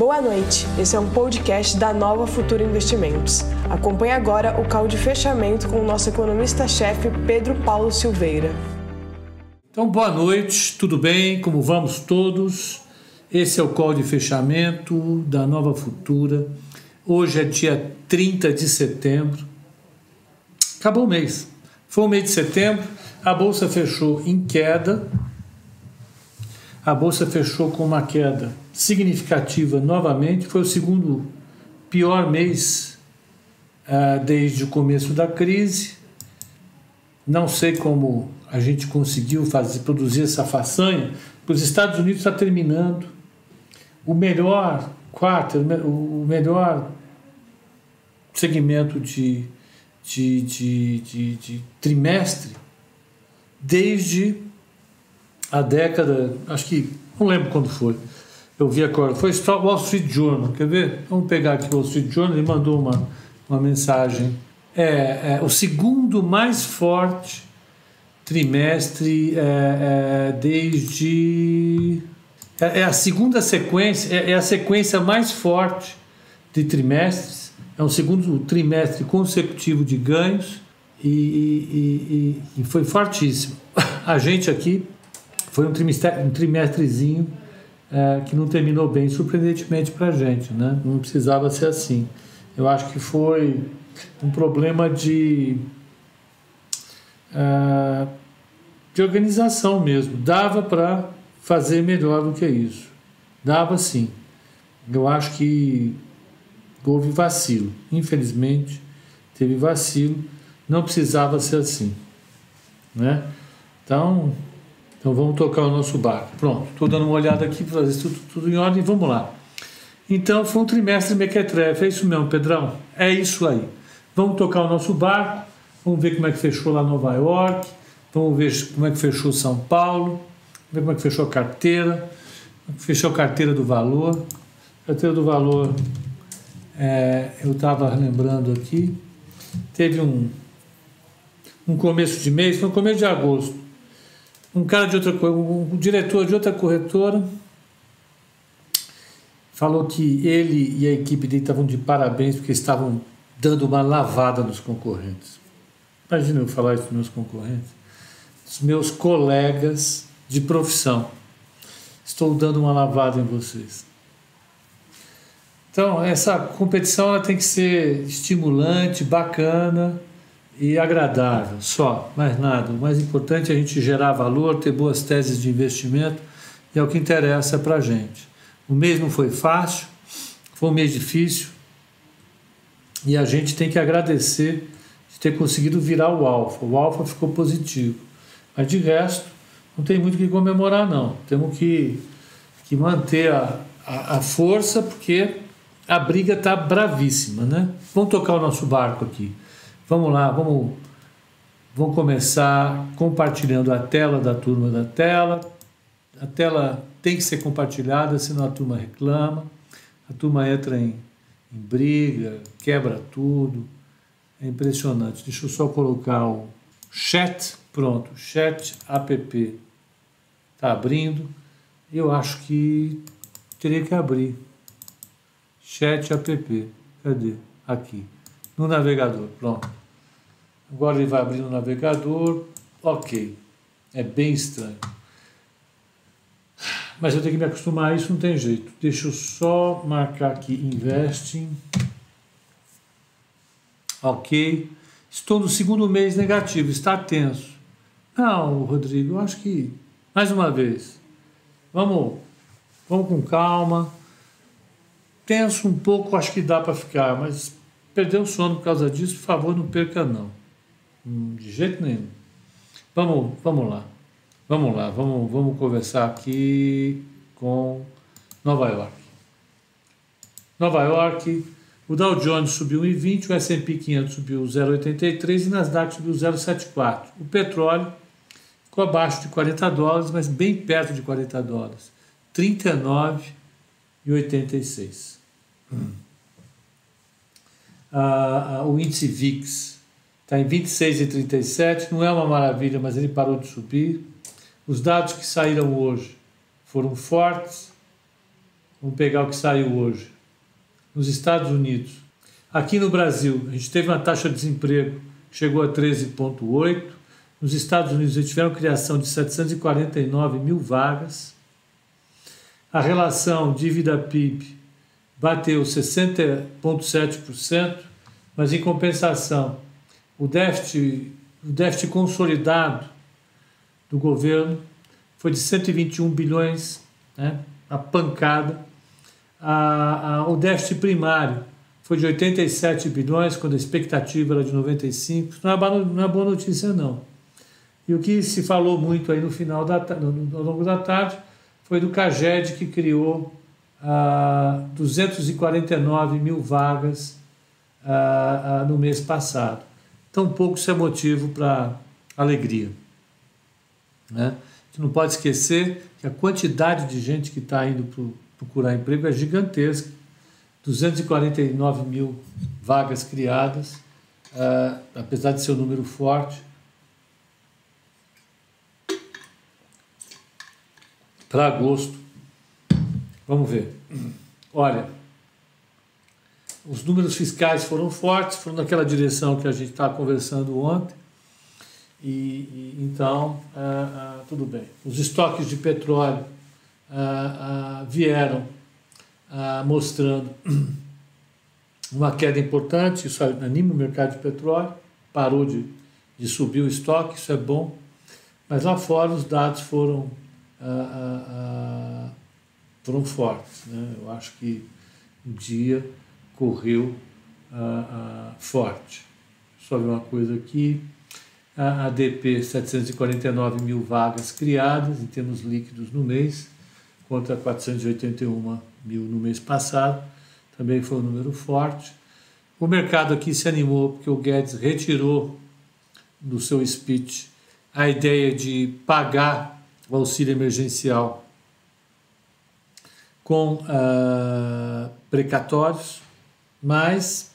Boa noite, esse é um podcast da Nova Futura Investimentos. Acompanhe agora o call de fechamento com o nosso economista-chefe Pedro Paulo Silveira. Então, boa noite, tudo bem? Como vamos todos? Esse é o call de fechamento da Nova Futura. Hoje é dia 30 de setembro. Acabou o mês. Foi o mês de setembro, a bolsa fechou em queda. A bolsa fechou com uma queda significativa novamente. Foi o segundo pior mês uh, desde o começo da crise. Não sei como a gente conseguiu fazer, produzir essa façanha. Os Estados Unidos está terminando o melhor quarto, o melhor segmento de de, de, de, de trimestre desde a década, acho que não lembro quando foi. Eu vi agora, foi Wall Street Journal, quer ver? Vamos pegar aqui o Wall Street Journal, ele mandou uma, uma mensagem. É, é o segundo mais forte trimestre é, é, desde. É, é, a segunda sequência, é, é a sequência mais forte de trimestres é um segundo trimestre consecutivo de ganhos e, e, e, e foi fortíssimo. A gente aqui foi um, trimestre, um trimestrezinho é, que não terminou bem, surpreendentemente para a gente, né? não precisava ser assim. Eu acho que foi um problema de, é, de organização mesmo. Dava para fazer melhor do que isso. Dava sim. Eu acho que houve vacilo. Infelizmente, teve vacilo, não precisava ser assim. Né? Então, então vamos tocar o nosso barco. Pronto, estou dando uma olhada aqui para fazer tudo, tudo em ordem, vamos lá. Então foi um trimestre mequetrefe, é isso mesmo, Pedrão? É isso aí. Vamos tocar o nosso barco, vamos ver como é que fechou lá Nova York, vamos ver como é que fechou São Paulo, vamos ver como é que fechou a carteira, fechou a carteira do valor. Carteira do valor é, eu estava lembrando aqui, teve um, um começo de mês, foi no começo de agosto, um cara de outra um diretor de outra corretora falou que ele e a equipe dele estavam de parabéns porque estavam dando uma lavada nos concorrentes. Imagina eu falar isso dos meus concorrentes. Os meus colegas de profissão. Estou dando uma lavada em vocês. Então, essa competição ela tem que ser estimulante, bacana e agradável, só, mais nada. O mais importante é a gente gerar valor, ter boas teses de investimento e é o que interessa para a gente. O mês não foi fácil, foi um mês difícil e a gente tem que agradecer de ter conseguido virar o alfa. O alfa ficou positivo, mas de resto não tem muito o que comemorar não. Temos que, que manter a, a, a força porque a briga está bravíssima, né? Vamos tocar o nosso barco aqui. Vamos lá, vamos, vamos começar compartilhando a tela da turma da tela. A tela tem que ser compartilhada, senão a turma reclama. A turma entra em, em briga, quebra tudo. É impressionante. Deixa eu só colocar o chat. Pronto, chat app está abrindo. Eu acho que teria que abrir. Chat app. Cadê? Aqui. No navegador. Pronto. Agora ele vai abrir no navegador. Ok. É bem estranho. Mas eu tenho que me acostumar a isso, não tem jeito. Deixa eu só marcar aqui Investing. Ok. Estou no segundo mês negativo, está tenso. Não, Rodrigo, eu acho que. Mais uma vez. Vamos, vamos com calma tenso um pouco, acho que dá para ficar, mas perder o sono por causa disso, por favor, não perca não. Hum, de jeito nenhum. Vamos, vamos lá. Vamos lá, vamos, vamos conversar aqui com Nova York. Nova York, o Dow Jones subiu 1,20, o S&P 500 subiu 0,83 e o Nasdaq subiu 0,74. O petróleo ficou abaixo de 40 dólares, mas bem perto de 40 dólares, 39,86. Hum. Ah, o índice VIX está em 26,37, não é uma maravilha, mas ele parou de subir. Os dados que saíram hoje foram fortes. Vamos pegar o que saiu hoje. Nos Estados Unidos. Aqui no Brasil, a gente teve uma taxa de desemprego que chegou a 13,8. Nos Estados Unidos, gente tiveram criação de 749 mil vagas. A relação dívida-PIB bateu 60,7%, mas em compensação, o déficit, o déficit consolidado do governo foi de 121 bilhões, né, a pancada. A, a, o déficit primário foi de 87 bilhões, quando a expectativa era de 95. Não é, não é boa notícia, não. E o que se falou muito aí no final da no, ao longo da tarde foi do CAGED que criou ah, 249 mil vagas ah, ah, no mês passado. Então, pouco isso é motivo para alegria. Né? A gente não pode esquecer que a quantidade de gente que está indo pro, procurar emprego é gigantesca. 249 mil vagas criadas, uh, apesar de ser um número forte. Para agosto. Vamos ver. Olha, os números fiscais foram fortes, foram naquela direção que a gente estava conversando ontem. E, e então, ah, ah, tudo bem. Os estoques de petróleo ah, vieram mostrando uma queda importante, isso anima o mercado de petróleo, parou de, de subir o estoque, isso é bom, mas lá fora os dados foram, foram fortes. Né? Eu acho que o dia correu forte. Só ver uma coisa aqui a ADP 749 mil vagas criadas em termos líquidos no mês, contra 481 mil no mês passado, também foi um número forte. O mercado aqui se animou porque o Guedes retirou do seu speech a ideia de pagar o auxílio emergencial com uh, precatórios, mas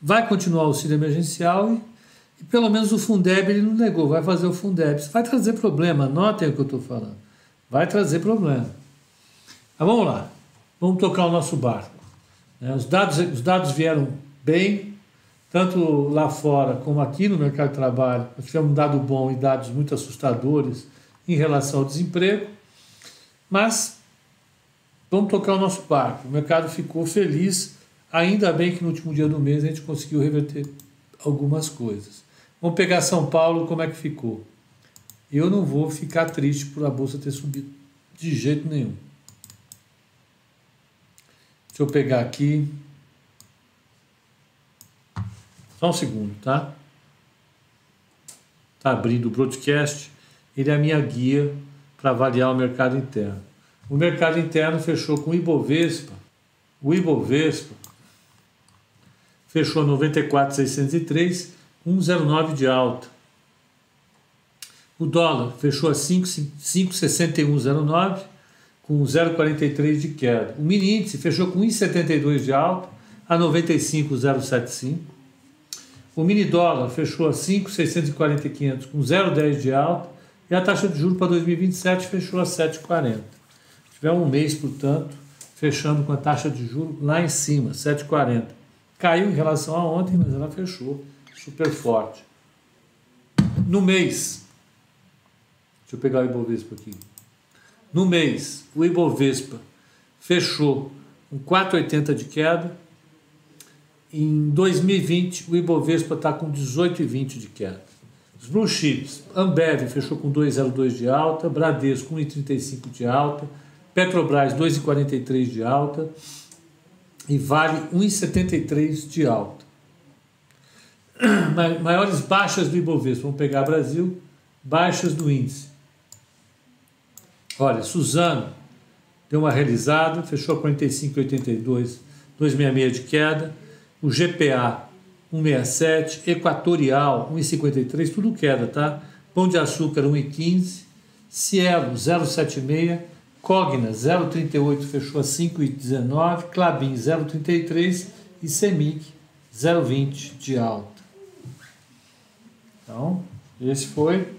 vai continuar o auxílio emergencial e e pelo menos o Fundeb ele não negou, vai fazer o Fundeb. Isso vai trazer problema, notem o que eu estou falando. Vai trazer problema. Mas vamos lá, vamos tocar o nosso barco. Né? Os dados, os dados vieram bem, tanto lá fora como aqui no mercado de trabalho. Nós tivemos um dado bom e dados muito assustadores em relação ao desemprego, mas vamos tocar o nosso barco. O mercado ficou feliz, ainda bem que no último dia do mês a gente conseguiu reverter algumas coisas. Vamos pegar São Paulo, como é que ficou? Eu não vou ficar triste por a bolsa ter subido de jeito nenhum. Deixa eu pegar aqui. Só um segundo, tá? Está abrindo o broadcast. Ele é a minha guia para avaliar o mercado interno. O mercado interno fechou com o Ibovespa. O Ibovespa fechou 94,603 1,09 de alta. O dólar fechou a 5,6109 com 0,43 de queda. O mini índice fechou com 1,72 de alta a 95,075. O mini dólar fechou a 5,640 com 0,10 de alta e a taxa de juros para 2027 fechou a 7,40. Tiver um mês, portanto, fechando com a taxa de juros lá em cima, 7,40. Caiu em relação a ontem, mas ela fechou super forte. No mês, deixa eu pegar o Ibovespa aqui. No mês, o Ibovespa fechou com 4,80 de queda. Em 2020, o Ibovespa está com 18,20 de queda. Os blue chips, Ambev fechou com 2,02 de alta, Bradesco 1,35 de alta, Petrobras 2,43 de alta e Vale 1,73 de alta maiores baixas do Ibovespa, vamos pegar Brasil, baixas do índice. Olha, Suzano deu uma realizada, fechou a 45,82, 266 de queda. O GPA 167, Equatorial 1,53, tudo queda, tá? Pão de Açúcar 1,15, Cielo 0,76, Cogna 0,38 fechou a 5,19, Clabin 0,33 e Semic 0,20 de alta. Então, esse foi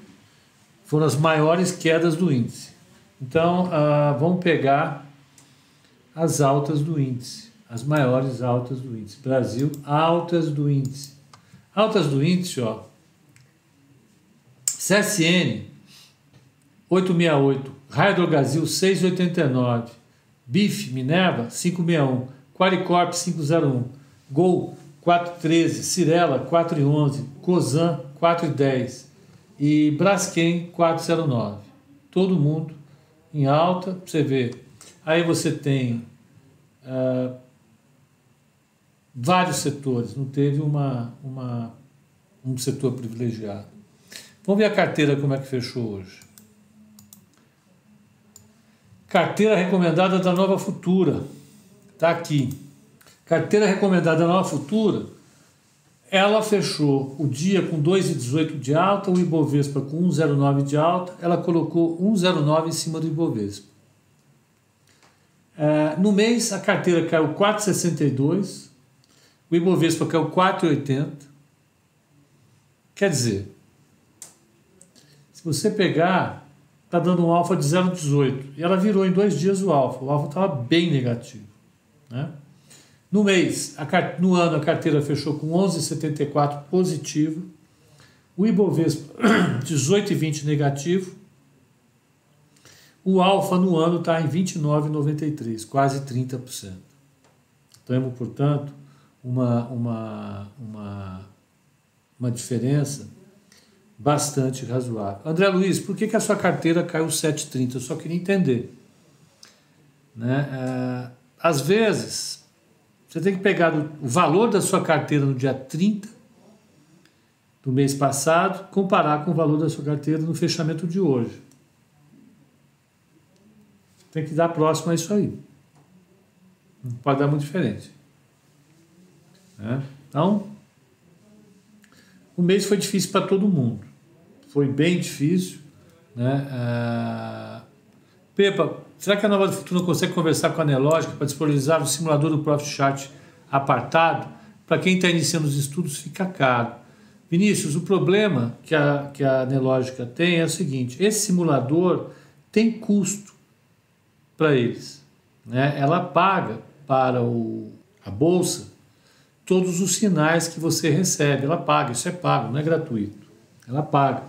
foram as maiores quedas do índice. Então, uh, vamos pegar as altas do índice, as maiores altas do índice. Brasil, altas do índice. Altas do índice, ó. CSN 868, Brasil 689, BIF Minerva 561, Qualicorp 501, Gol 413, Cirela 411, Cosan 410 e Braskem 409. Todo mundo em alta, você vê. Aí você tem uh, vários setores, não teve uma, uma, um setor privilegiado. Vamos ver a carteira como é que fechou hoje. Carteira recomendada da Nova Futura. Está aqui. Carteira recomendada da Nova Futura. Ela fechou o dia com 2,18 de alta, o Ibovespa com 1,09 de alta. Ela colocou 1,09 em cima do Ibovespa. É, no mês, a carteira caiu 4,62, o Ibovespa caiu 4,80. Quer dizer, se você pegar está dando um alfa de 0,18. E ela virou em dois dias o alfa. O alfa estava bem negativo. Né? No mês, a, no ano, a carteira fechou com 11,74 positivo. O Ibovespa 18,20 negativo. O alfa no ano está em 29,93, quase 30%. Temos, portanto, uma, uma, uma, uma diferença bastante razoável. André Luiz, por que, que a sua carteira caiu 7,30? Eu só queria entender. Né? É, às vezes, você tem que pegar o valor da sua carteira no dia 30 do mês passado, comparar com o valor da sua carteira no fechamento de hoje. Tem que dar próximo a isso aí. Não pode dar muito diferente. Né? Então, o mês foi difícil para todo mundo foi bem difícil. Né? Ah, Pepa, será que a Nova Futura consegue conversar com a Nelógica para disponibilizar o simulador do Profit Chart apartado? Para quem está iniciando os estudos, fica caro. Vinícius, o problema que a, que a Nelógica tem é o seguinte: esse simulador tem custo para eles. Né? Ela paga para o, a bolsa todos os sinais que você recebe. Ela paga, isso é pago, não é gratuito. Ela paga.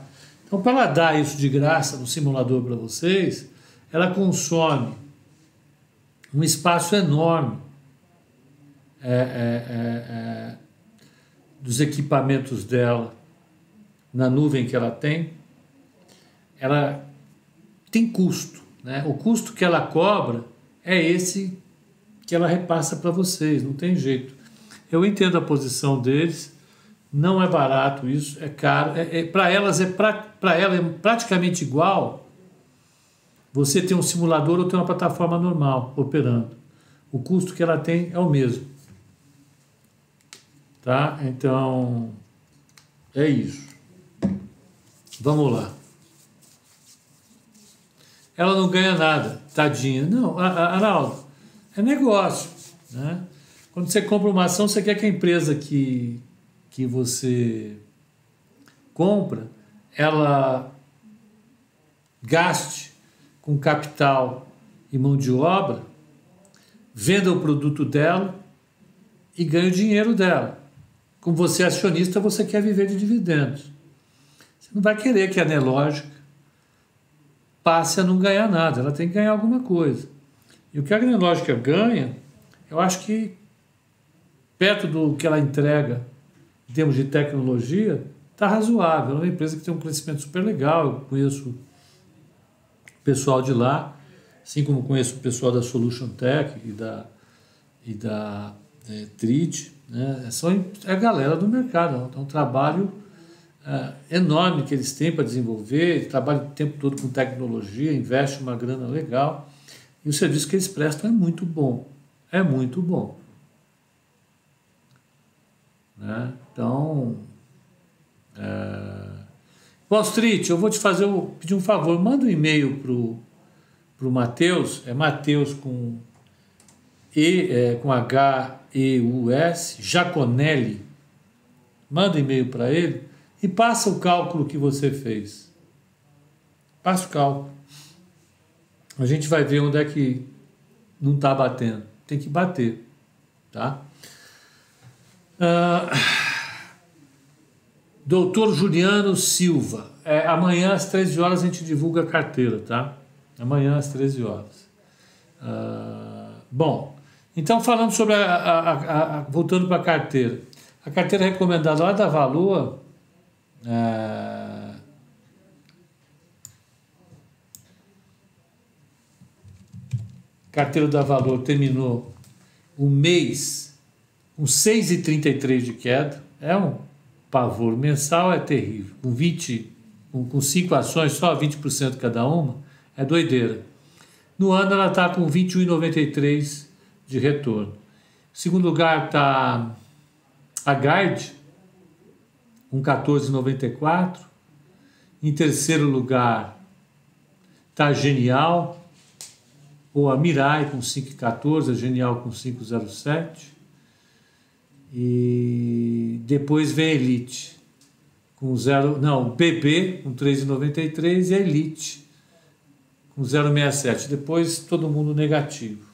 Então, para ela dar isso de graça no simulador para vocês, ela consome um espaço enorme é, é, é, é, dos equipamentos dela na nuvem que ela tem. Ela tem custo. Né? O custo que ela cobra é esse que ela repassa para vocês, não tem jeito. Eu entendo a posição deles não é barato isso, é caro. É, é para elas é para ela é praticamente igual você ter um simulador ou ter uma plataforma normal operando. O custo que ela tem é o mesmo. Tá? Então é isso. Vamos lá. Ela não ganha nada, tadinha. Não, Arnaldo, é negócio. Né? Quando você compra uma ação, você quer que a empresa que, que você compra, ela gaste com capital e mão de obra, venda o produto dela e ganhe o dinheiro dela. Como você é acionista, você quer viver de dividendos. Você não vai querer que a Nelógica passe a não ganhar nada, ela tem que ganhar alguma coisa. E o que a Nelógica ganha, eu acho que perto do que ela entrega em termos de tecnologia, está razoável. É uma empresa que tem um crescimento super legal. Eu conheço o pessoal de lá, assim como conheço o pessoal da Solution Tech e da, e da é, Trit. Né? São, é a galera do mercado. É um trabalho é, enorme que eles têm para desenvolver, trabalham o tempo todo com tecnologia, investe uma grana legal. E o serviço que eles prestam é muito bom. É muito bom. Né? Então, é... Wall Street, eu vou te fazer, eu pedir um favor, manda um e-mail pro pro Matheus, é Matheus com e é, com H E U S, Jaconelli. Manda um e-mail para ele e passa o cálculo que você fez. Passa o cálculo. A gente vai ver onde é que não está batendo. Tem que bater, tá? Uh, doutor Juliano Silva. É, amanhã às 13 horas a gente divulga a carteira, tá? Amanhã às 13 horas. Uh, bom, então falando sobre a, a, a voltando para a carteira. A carteira recomendada lá da Valor. Uh, carteira da Valor terminou o mês com 6,33 de queda. É um pavor. Mensal é terrível. Com 20, com, com cinco ações, só 20% cada uma, é doideira. No ano ela está com 21,93 de retorno. Em segundo lugar está a Guard, com 14,94. Em terceiro lugar está a Genial, ou a Mirai com 5,14, a Genial com 5,07. E depois vem a Elite com 0, não, PP com 3,93 e a Elite com 0,67. Depois todo mundo negativo.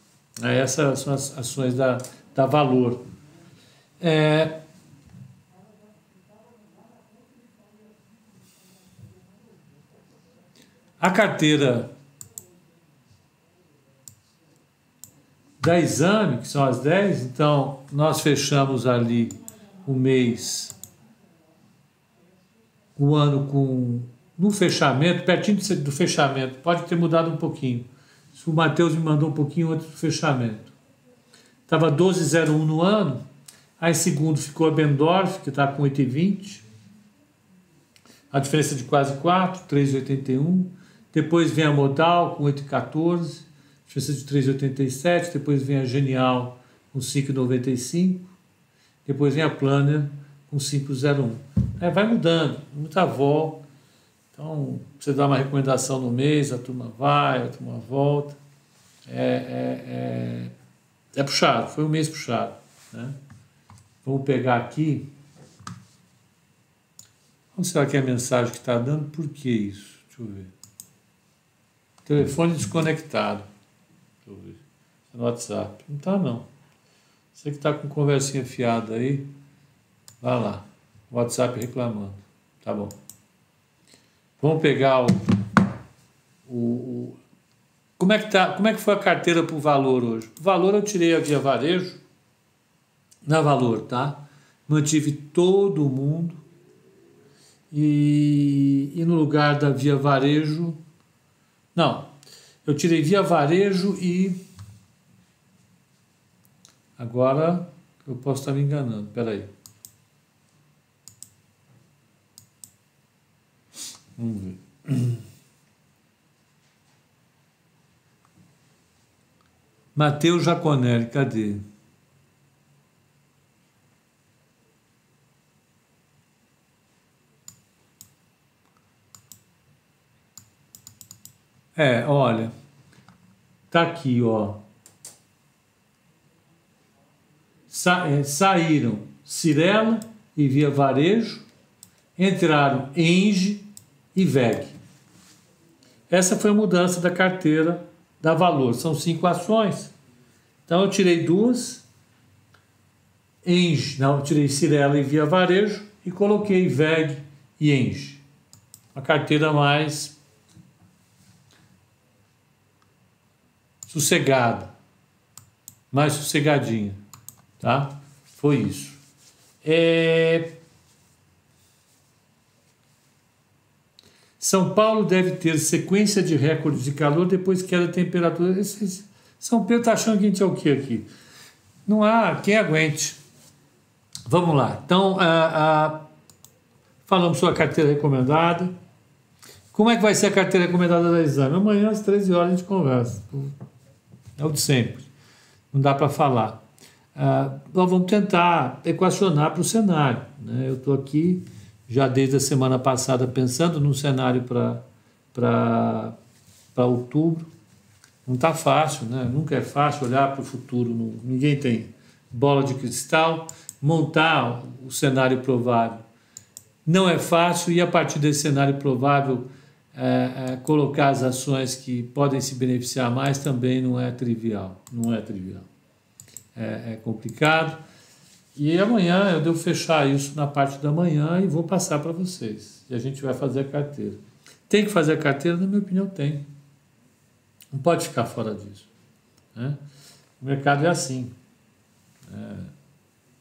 É, essas são as ações da, da Valor. É, a carteira da exame, que são as 10, então nós fechamos ali o mês, o ano com no fechamento, pertinho do fechamento, pode ter mudado um pouquinho. O Matheus me mandou um pouquinho antes do fechamento. Estava 12,01 no ano, aí segundo ficou a Bendorf, que está com 8,20. A diferença de quase 4, 3,81. Depois vem a Modal com 8,14, diferença de 3,87. Depois vem a Genial com 5,95. Depois vem a Planner com 5,01. É, vai mudando, muita avó então, você dá uma recomendação no mês, a turma vai, a turma volta. É, é, é, é puxado, foi um mês puxado. Né? Vamos pegar aqui. Onde será que é a mensagem que está dando? Por que isso? Deixa eu ver. Telefone desconectado. Deixa eu ver. É no WhatsApp. Não está, não. Você que está com conversinha fiada aí, vai lá. WhatsApp reclamando. Tá bom. Vamos pegar o, o, o, como é que tá, como é que foi a carteira o valor hoje? O valor eu tirei a via varejo na valor, tá? Mantive todo mundo e, e no lugar da via varejo, não, eu tirei via varejo e agora eu posso estar me enganando, peraí. Vamos ver. Mateus Jaconelli, cadê? É, olha, tá aqui, ó. Sa é, saíram Cirela e Via Varejo, entraram Enge, e VEG. Essa foi a mudança da carteira da Valor. São cinco ações. Então eu tirei duas, Enge, não, eu tirei Cirela e Via Varejo e coloquei VEG e Enge. Uma carteira mais sossegada, mais sossegadinha, tá? Foi isso. É, São Paulo deve ter sequência de recordes de calor depois que a temperatura. São Pedro está achando que a gente é o quê aqui? Não há quem aguente. Vamos lá. Então, falamos sobre a carteira recomendada. Como é que vai ser a carteira recomendada da exame? Amanhã às 13 horas a gente conversa. É o de sempre. Não dá para falar. Ah, nós vamos tentar equacionar para o cenário. Né? Eu estou aqui já desde a semana passada pensando num cenário para outubro. Não está fácil, né? nunca é fácil olhar para o futuro, ninguém tem bola de cristal, montar o cenário provável. Não é fácil e a partir desse cenário provável é, é, colocar as ações que podem se beneficiar mais também não é trivial. Não é trivial. É, é complicado. E amanhã eu devo fechar isso na parte da manhã e vou passar para vocês. E a gente vai fazer a carteira. Tem que fazer a carteira? Na minha opinião, tem. Não pode ficar fora disso. Né? O mercado é assim. É,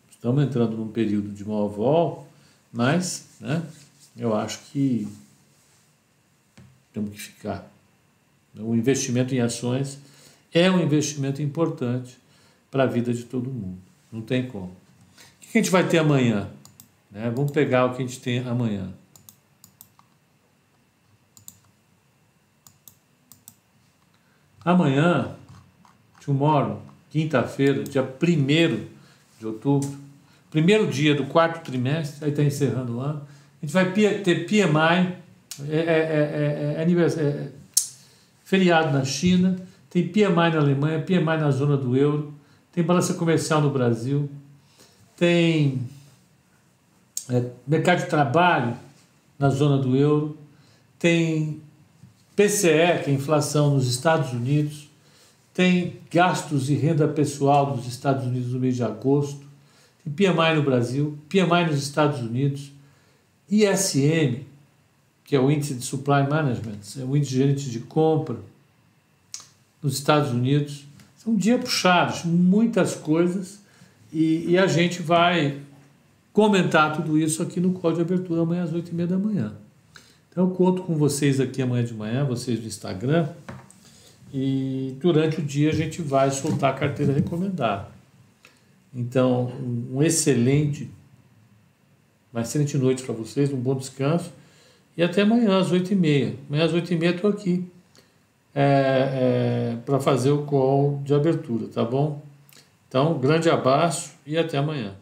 estamos entrando num período de mau vol, mas né, eu acho que temos que ficar. O investimento em ações é um investimento importante para a vida de todo mundo. Não tem como. O que a gente vai ter amanhã? Né? Vamos pegar o que a gente tem amanhã. Amanhã, tomorrow, quinta-feira, dia 1 de outubro, primeiro dia do quarto trimestre, aí está encerrando o ano, a gente vai ter PMI é, é, é, é, é feriado na China, tem PMI na Alemanha, PMI na zona do euro, tem balança comercial no Brasil, tem mercado de trabalho na zona do euro, tem PCE, que é inflação nos Estados Unidos, tem gastos e renda pessoal dos Estados Unidos no mês de agosto, tem PMI no Brasil, PMI nos Estados Unidos, ISM, que é o índice de supply management, é o índice de gerente de compra nos Estados Unidos. São dias puxados, muitas coisas, e, e, a gente vai comentar tudo isso aqui no código de abertura amanhã às 8h30 da manhã. Então eu conto com vocês aqui amanhã de manhã, vocês do Instagram, e durante o dia a gente vai soltar a carteira recomendada. Então, um excelente, uma excelente noite para vocês, um bom descanso. E até amanhã, às 8h30. Amanhã às 8h30 estou aqui é, é, para fazer o call de abertura, tá bom? Então, grande abraço e até amanhã.